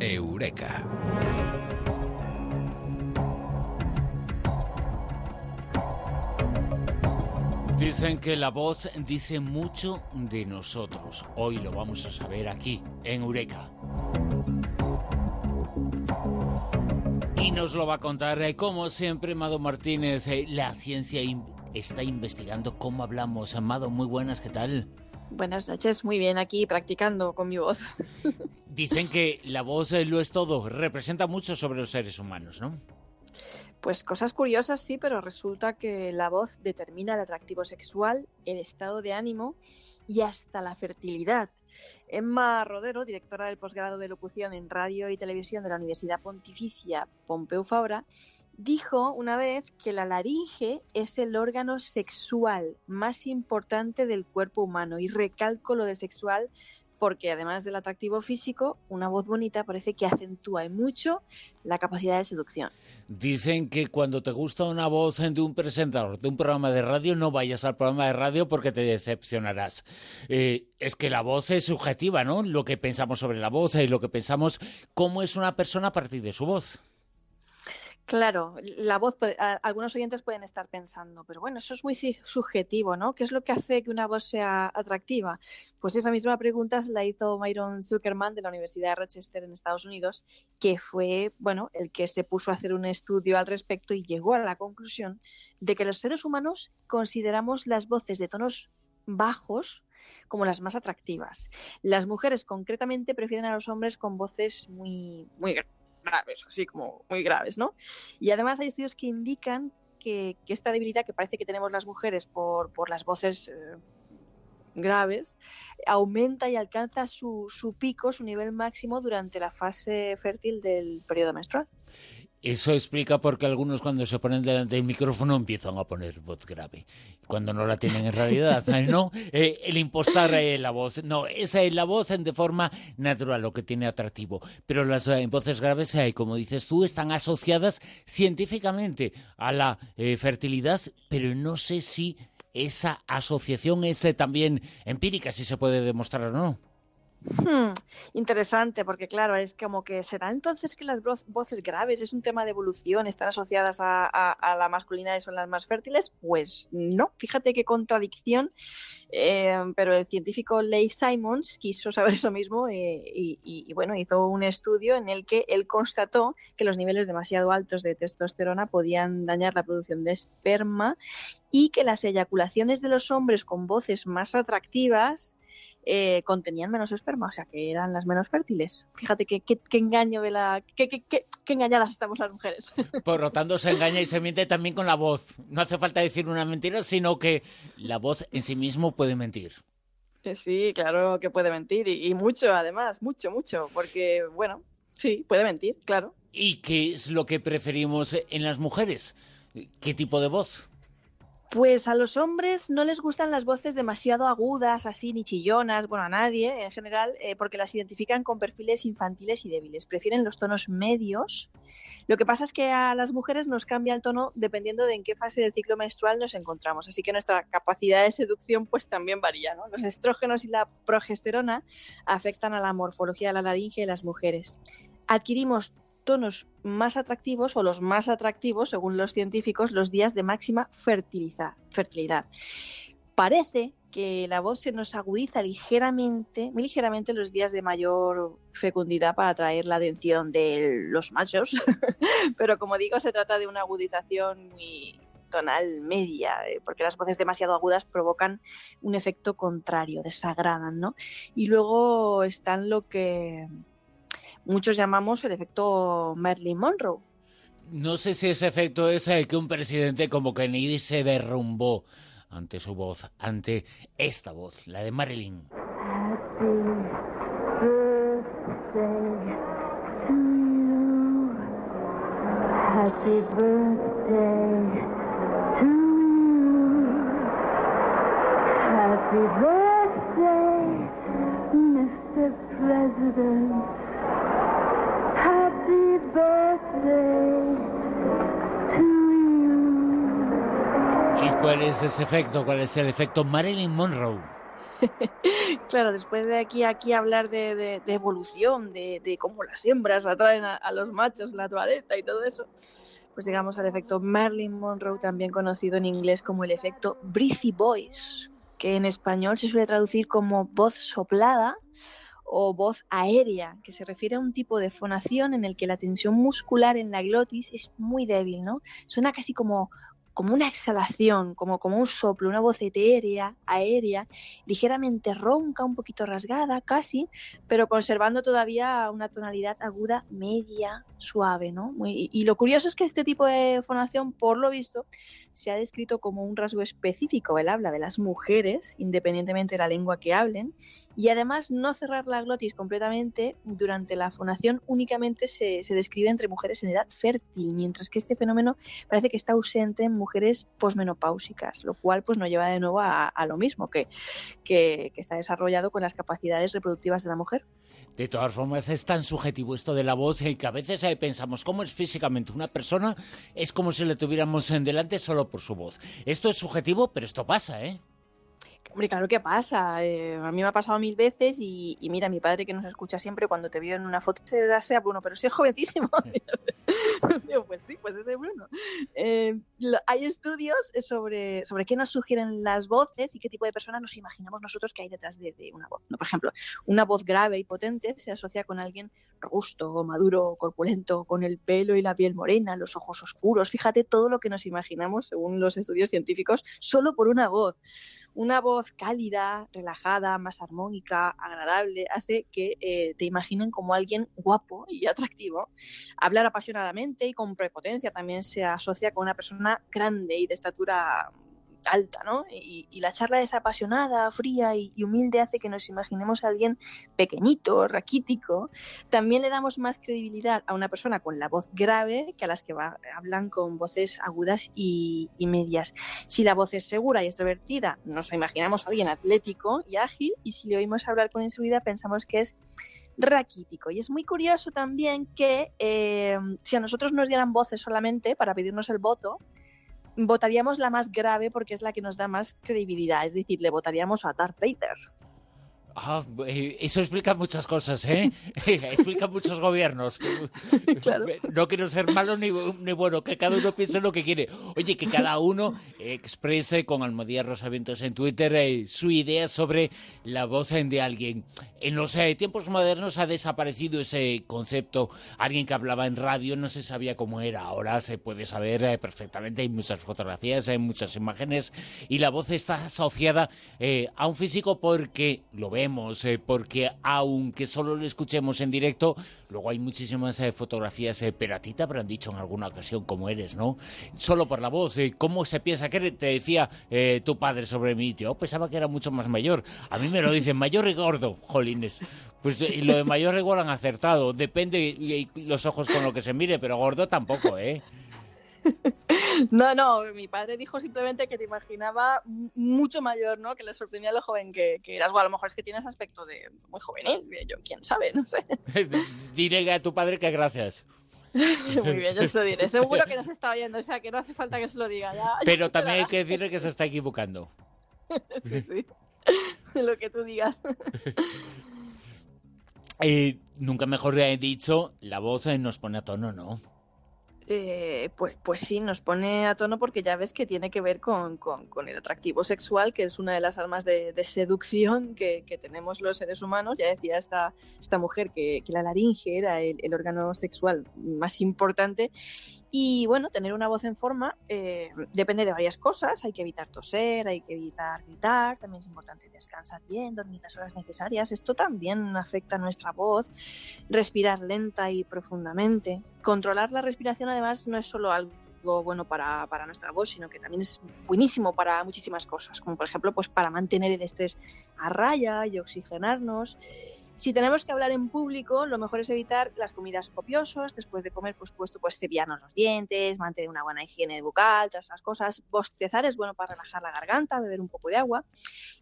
Eureka. Dicen que la voz dice mucho de nosotros. Hoy lo vamos a saber aquí, en Eureka. Y nos lo va a contar, eh, como siempre, Mado Martínez. eh, La ciencia está investigando cómo hablamos. Amado, muy buenas, ¿qué tal? Buenas noches, muy bien aquí practicando con mi voz. Dicen que la voz eh, lo es todo, representa mucho sobre los seres humanos, ¿no? Pues cosas curiosas sí, pero resulta que la voz determina el atractivo sexual, el estado de ánimo y hasta la fertilidad. Emma Rodero, directora del posgrado de locución en radio y televisión de la Universidad Pontificia Pompeu Fabra, dijo una vez que la laringe es el órgano sexual más importante del cuerpo humano y recalco lo de sexual porque además del atractivo físico, una voz bonita parece que acentúa mucho la capacidad de seducción. Dicen que cuando te gusta una voz de un presentador de un programa de radio, no vayas al programa de radio porque te decepcionarás. Eh, es que la voz es subjetiva, ¿no? Lo que pensamos sobre la voz y lo que pensamos cómo es una persona a partir de su voz. Claro, la voz, puede- algunos oyentes pueden estar pensando, pero bueno, eso es muy subjetivo, ¿no? ¿Qué es lo que hace que una voz sea atractiva? Pues esa misma pregunta se la hizo Myron Zuckerman de la Universidad de Rochester en Estados Unidos, que fue, bueno, el que se puso a hacer un estudio al respecto y llegó a la conclusión de que los seres humanos consideramos las voces de tonos bajos como las más atractivas. Las mujeres concretamente prefieren a los hombres con voces muy, muy graves, así como muy graves, ¿no? Y además hay estudios que indican que, que esta debilidad que parece que tenemos las mujeres por, por las voces eh, graves aumenta y alcanza su, su pico, su nivel máximo durante la fase fértil del periodo menstrual. Eso explica por qué algunos cuando se ponen delante del micrófono empiezan a poner voz grave, cuando no la tienen en realidad, ¿no? Eh, el impostar eh, la voz, no, esa es la voz de forma natural, lo que tiene atractivo. Pero las eh, voces graves, como dices tú, están asociadas científicamente a la fertilidad, pero no sé si esa asociación es también empírica, si se puede demostrar o no. Hmm, interesante, porque claro, es como que será entonces que las voces graves es un tema de evolución, están asociadas a, la masculinidad y son las más fértiles. Pues no, fíjate qué contradicción. Eh, pero el científico Leigh Simons quiso saber eso mismo eh, y, y- y, bueno, hizo un estudio en el que él constató que los niveles demasiado altos de testosterona podían dañar la producción de esperma y que las eyaculaciones de los hombres con voces más atractivas eh, contenían menos esperma, o sea que eran las menos fértiles. Fíjate qué, engaño de la. Qué, engañadas estamos las mujeres. Por lo tanto, se engaña y se miente también con la voz. No hace falta decir una mentira, sino que la voz en sí mismo puede mentir. Eh, Sí, claro que puede mentir y, y mucho, además, mucho, mucho, porque, bueno, sí, puede mentir, claro. ¿Y qué es lo que preferimos en las mujeres? ¿Qué tipo de voz? Pues a los hombres no les gustan las voces demasiado agudas, así, ni chillonas, bueno, a nadie en general, eh, porque las identifican con perfiles infantiles y débiles. Prefieren los tonos medios. Lo que pasa es que a las mujeres nos cambia el tono dependiendo de en qué fase del ciclo menstrual nos encontramos. Así que nuestra capacidad de seducción pues también varía, ¿no? Los estrógenos y la progesterona afectan a la morfología de la laringe de las mujeres. Adquirimos tonos más atractivos o los más atractivos, según los científicos, los días de máxima fertilidad. Parece que la voz se nos agudiza ligeramente, muy ligeramente los días de mayor fecundidad para atraer la atención de los machos, pero como digo, se trata de una agudización muy tonal media, eh, porque las voces demasiado agudas provocan un efecto contrario, desagradan, ¿no? Y luego están lo que muchos llamamos el efecto Marilyn Monroe. No sé si ese efecto es el que un presidente como Kennedy se derrumbó ante su voz, ante esta voz, la de Marilyn. Happy birthday to you. Happy birthday, Mr. President. ¿Y cuál es ese efecto? ¿Cuál es el efecto Marilyn Monroe? claro, después de aquí aquí hablar de, evolución, de, cómo las hembras atraen a, a los machos, la naturaleza y todo eso, pues llegamos al efecto Marilyn Monroe, también conocido en inglés como el efecto breathy voice, que en español se suele traducir como voz soplada o voz aérea, que se refiere a un tipo de fonación en el que la tensión muscular en la glotis es muy débil, ¿no? Suena casi como, como una exhalación, como, como un soplo, una voz etérea, aérea, ligeramente ronca, un poquito rasgada casi, pero conservando todavía una tonalidad aguda media, suave, ¿no? Muy- y lo curioso es que este tipo de fonación, por lo visto, se ha descrito como un rasgo específico del habla de las mujeres, independientemente de la lengua que hablen, y además no cerrar la glotis completamente durante la fonación únicamente se, se describe entre mujeres en edad fértil, mientras que este fenómeno parece que está ausente en mujeres posmenopáusicas, lo cual pues nos lleva de nuevo a, a lo mismo, que, que, que está desarrollado con las capacidades reproductivas de la mujer. De todas formas, es tan subjetivo esto de la voz eh, que a veces eh, pensamos cómo es físicamente una persona, es como si le tuviéramos en delante solo por su voz. Esto es subjetivo, pero esto pasa, ¿eh? Hombre, claro que pasa. eh, a mí me ha pasado mil veces y, y mira, mi padre que nos escucha siempre cuando te vio en una foto se da sea Bruno, pero si es jovencísimo. Digo, pues sí, pues ese Bruno. Eh, lo- hay estudios sobre, sobre qué nos sugieren las voces y qué tipo de persona nos imaginamos nosotros que hay detrás de, de una voz. ¿no? Por ejemplo, una voz grave y potente se asocia con alguien robusto, maduro, corpulento, con el pelo y la piel morena, los ojos oscuros. Fíjate todo lo que nos imaginamos según los estudios científicos solo por una voz una voz cálida, relajada, más armónica, agradable, hace que eh, te imaginen como alguien guapo y atractivo. Hablar apasionadamente y con prepotencia también se asocia con una persona grande y de estatura alta, ¿no? Y, la charla desapasionada, fría y, humilde hace que nos imaginemos a alguien pequeñito, raquítico. También le damos más credibilidad a una persona con la voz grave que a las que hablan con voces agudas y, y medias. Si la voz es segura y extrovertida, nos imaginamos a alguien atlético y ágil, y si le oímos hablar con inseguridad, pensamos que es raquítico. Y es muy curioso también que eh, si a nosotros nos dieran voces solamente para pedirnos el voto, votaríamos la más grave porque es la que nos da más credibilidad, es decir, le votaríamos a Darth Vader. Ah, eh, eso explica muchas cosas, ¿eh? explica muchos gobiernos. Claro. No quiero ser malo ni, ni bueno, que cada uno piense lo que quiere. Oye, que cada uno exprese con Almodía Rosavientos en Twitter eh, su idea sobre la voz de alguien. En los eh, tiempos modernos ha desaparecido ese concepto. Alguien que hablaba en radio no se sabía cómo era. Ahora se puede saber eh, perfectamente. Hay muchas fotografías, hay muchas imágenes y la voz está asociada eh, a un físico porque lo eh, porque aunque solo lo escuchemos en directo, luego hay muchísimas eh, fotografías, eh, pero a ti te habrán dicho en alguna ocasión cómo eres, ¿no? Solo por la voz, eh, cómo se piensa que te decía eh, tu padre sobre mí. Yo pensaba que era mucho más mayor. A mí me lo dicen mayor y gordo, jolines. Pues eh, lo de mayor igual han acertado. Depende y- y los ojos con lo que se mire, pero gordo tampoco, ¿eh? No, no, mi padre dijo simplemente que te imaginaba mucho mayor, ¿no? Que le sorprendía lo joven que, que eras. O a lo mejor es que tienes aspecto de muy juvenil, yo quién sabe, no sé. Diré a tu padre que gracias. Muy bien, yo se lo diré. Seguro que nos está oyendo, o sea que no hace falta que se lo diga. Ya, Pero también hay que decirle que se está equivocando. Sí, sí. Lo que tú digas. Eh, nunca mejor he dicho, la voz eh, nos pone a tono, ¿no? Eh, pues, pues sí, nos pone a tono porque ya ves que tiene que ver con, con- el atractivo sexual, que es una de las armas de, seducción que, tenemos los seres humanos. Ya decía esta, esta mujer que, la laringe era el órgano sexual más importante. Y bueno, tener una voz en forma eh, depende de varias cosas. Hay que evitar toser, hay que evitar gritar, también es importante descansar bien, dormir las horas necesarias. Esto también afecta a nuestra voz. Respirar lenta y profundamente. Controlar la respiración además no es solo algo bueno para, para nuestra voz, sino que también es buenísimo para muchísimas cosas, como por ejemplo pues para mantener el estrés a raya y oxigenarnos. Si tenemos que hablar en público, lo mejor es evitar las comidas copiosas. Después de comer, por supuesto, pues cepillarnos los dientes, mantener una buena higiene bucal, todas esas cosas. Bostezar es bueno para relajar la garganta, beber un poco de agua.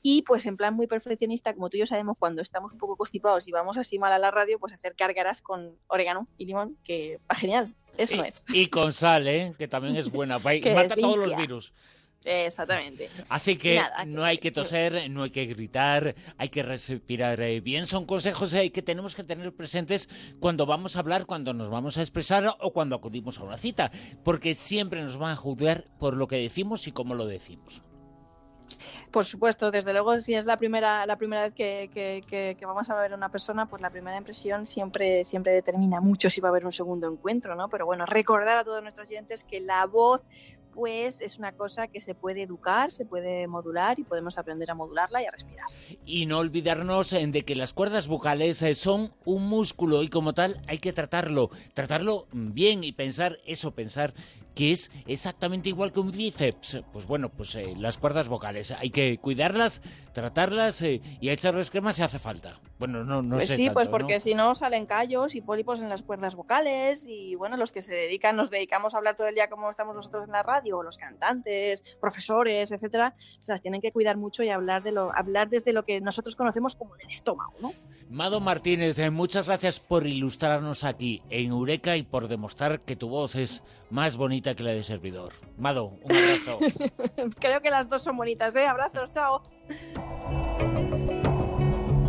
Y pues en plan muy perfeccionista, como tú y yo sabemos, cuando estamos un poco constipados y vamos así mal a la radio, pues hacer cárgaras con orégano y limón, que va genial. Eso no es. Y con sal, ¿eh? Que también es buena. Mata es todos los virus. Exactamente. Así que Nada, no hay que toser, no hay que gritar, hay que respirar eh, bien. Son consejos eh, que tenemos que tener presentes cuando vamos a hablar, cuando nos vamos a expresar o cuando acudimos a una cita, porque siempre nos van a juzgar por lo que decimos y cómo lo decimos. Por supuesto, desde luego, si es la primera, la primera vez que, que- que- que vamos a ver a una persona, pues la primera impresión siempre, siempre determina mucho si va a haber un segundo encuentro, ¿no? Pero bueno, recordar a todos nuestros oyentes que la voz, pues, es una cosa que se puede educar, se puede modular y podemos aprender a modularla y a respirar. Y no olvidarnos eh, de que las cuerdas vocales eh, son un músculo y como tal hay que tratarlo, tratarlo bien y pensar eso, pensar que es exactamente igual que un bíceps. Pues bueno, pues eh, las cuerdas vocales hay que cuidarlas, tratarlas eh, y echarles crema si hace falta. Bueno, no, no pues sé sí, tanto, pues ¿no? porque si no salen callos y pólipos en las cuerdas vocales y bueno, los que se dedican, nos dedicamos a hablar todo el día como estamos nosotros en la radio, los cantantes, profesores, etcétera, se las tienen que cuidar mucho y hablar de lo, hablar desde lo que nosotros conocemos como el estómago, ¿no? Mado Martínez, eh, muchas gracias por ilustrarnos aquí en Eureka y por demostrar que tu voz es más bonita que la de servidor. Mado, un abrazo. Creo que las dos son bonitas, ¿eh? Abrazos, chao.